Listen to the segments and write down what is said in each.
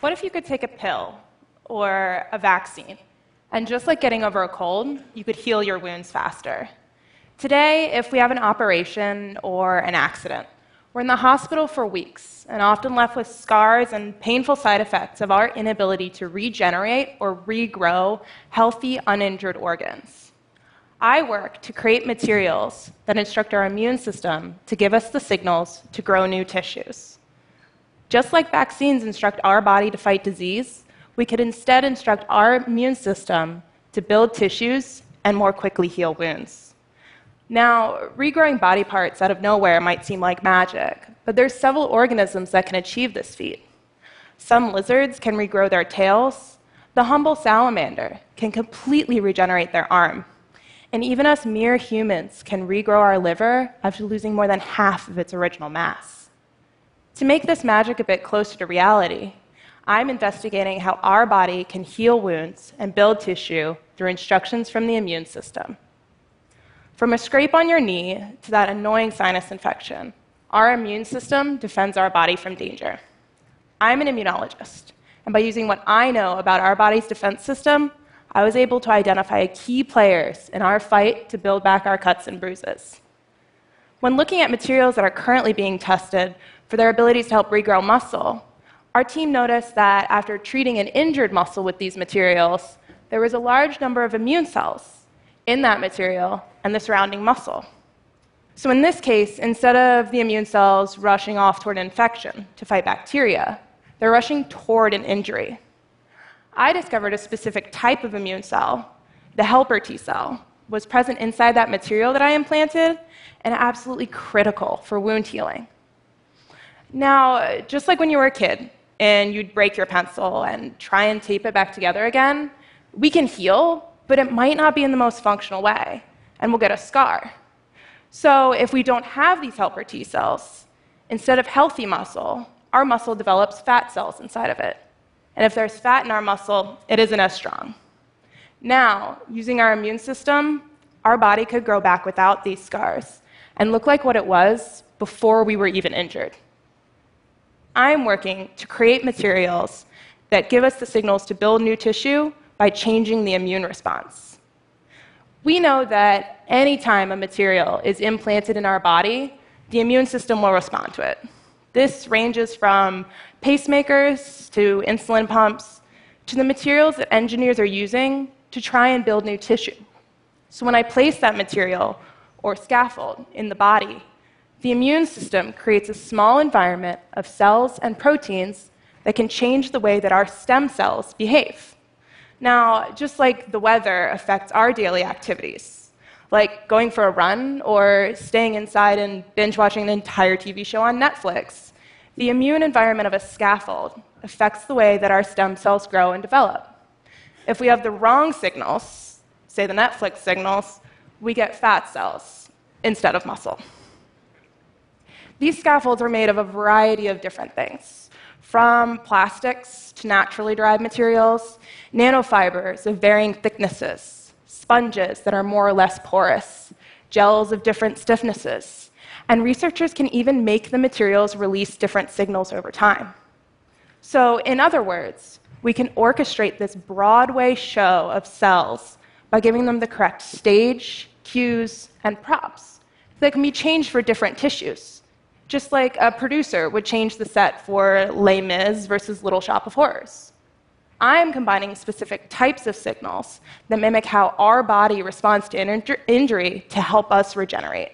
What if you could take a pill or a vaccine, and just like getting over a cold, you could heal your wounds faster? Today, if we have an operation or an accident, we're in the hospital for weeks and often left with scars and painful side effects of our inability to regenerate or regrow healthy, uninjured organs. I work to create materials that instruct our immune system to give us the signals to grow new tissues. Just like vaccines instruct our body to fight disease, we could instead instruct our immune system to build tissues and more quickly heal wounds. Now, regrowing body parts out of nowhere might seem like magic, but there's several organisms that can achieve this feat. Some lizards can regrow their tails. The humble salamander can completely regenerate their arm. And even us mere humans can regrow our liver after losing more than half of its original mass. To make this magic a bit closer to reality, I'm investigating how our body can heal wounds and build tissue through instructions from the immune system. From a scrape on your knee to that annoying sinus infection, our immune system defends our body from danger. I'm an immunologist, and by using what I know about our body's defense system, I was able to identify key players in our fight to build back our cuts and bruises. When looking at materials that are currently being tested for their abilities to help regrow muscle, our team noticed that after treating an injured muscle with these materials, there was a large number of immune cells in that material and the surrounding muscle. So, in this case, instead of the immune cells rushing off toward infection to fight bacteria, they're rushing toward an injury. I discovered a specific type of immune cell, the helper T cell, was present inside that material that I implanted and absolutely critical for wound healing. Now, just like when you were a kid and you'd break your pencil and try and tape it back together again, we can heal, but it might not be in the most functional way, and we'll get a scar. So, if we don't have these helper T cells, instead of healthy muscle, our muscle develops fat cells inside of it. And if there's fat in our muscle, it isn't as strong. Now, using our immune system, our body could grow back without these scars and look like what it was before we were even injured. I'm working to create materials that give us the signals to build new tissue by changing the immune response. We know that anytime a material is implanted in our body, the immune system will respond to it. This ranges from pacemakers to insulin pumps to the materials that engineers are using to try and build new tissue. So when I place that material or scaffold in the body, the immune system creates a small environment of cells and proteins that can change the way that our stem cells behave. Now, just like the weather affects our daily activities, like going for a run or staying inside and binge watching an entire TV show on Netflix, the immune environment of a scaffold affects the way that our stem cells grow and develop. If we have the wrong signals, say the Netflix signals, we get fat cells instead of muscle. These scaffolds are made of a variety of different things, from plastics to naturally derived materials, nanofibers of varying thicknesses, sponges that are more or less porous, gels of different stiffnesses, and researchers can even make the materials release different signals over time. So, in other words, we can orchestrate this Broadway show of cells by giving them the correct stage, cues, and props that can be changed for different tissues, just like a producer would change the set for Les Mis versus Little Shop of Horrors. I am combining specific types of signals that mimic how our body responds to injury to help us regenerate.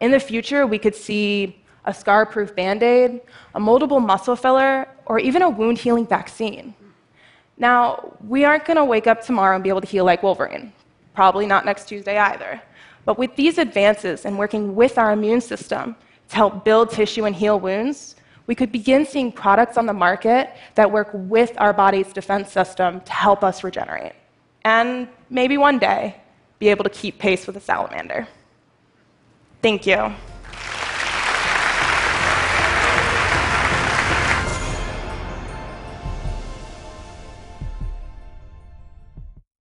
In the future, we could see a scar proof band aid, a moldable muscle filler, or even a wound healing vaccine. Now, we aren't going to wake up tomorrow and be able to heal like Wolverine. Probably not next Tuesday either. But with these advances and working with our immune system to help build tissue and heal wounds, we could begin seeing products on the market that work with our body's defense system to help us regenerate. And maybe one day, be able to keep pace with a salamander. Thank you.